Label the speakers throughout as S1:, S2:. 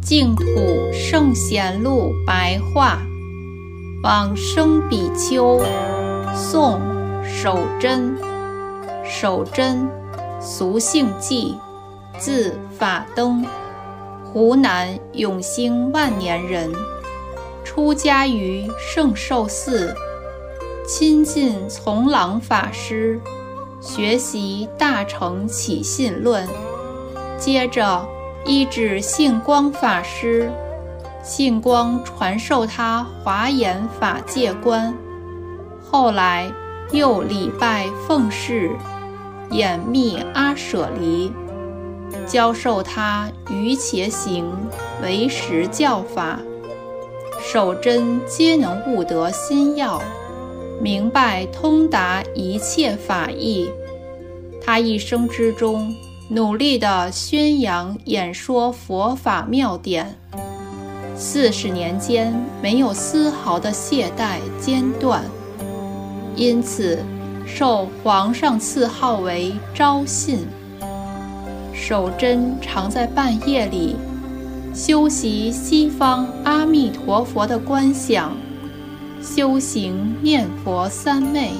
S1: 净土圣贤录白话，往生比丘，宋，守贞。守贞，俗姓纪，字法登，湖南永兴万年人。出家于圣寿寺，亲近从朗法师，学习《大乘起信论》，接着。依止信光法师，信光传授他华严法界观，后来又礼拜奉事演密阿舍离，教授他于且行为实教法，守真皆能悟得心要，明白通达一切法义。他一生之中。努力地宣扬演说佛法妙典，四十年间没有丝毫的懈怠间断，因此受皇上赐号为昭信。守贞常在半夜里修习西方阿弥陀佛的观想，修行念佛三昧，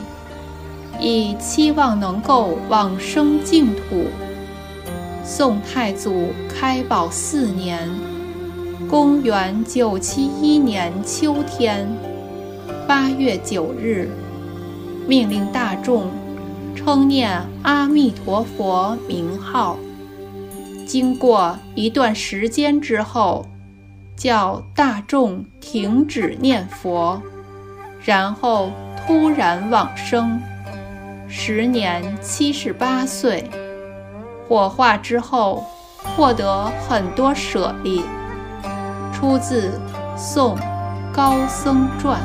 S1: 以期望能够往生净土。宋太祖开宝四年，公元九七一年秋天八月九日，命令大众称念阿弥陀佛名号。经过一段时间之后，叫大众停止念佛，然后突然往生，时年七十八岁。火化之后，获得很多舍利，出自《宋高僧传》。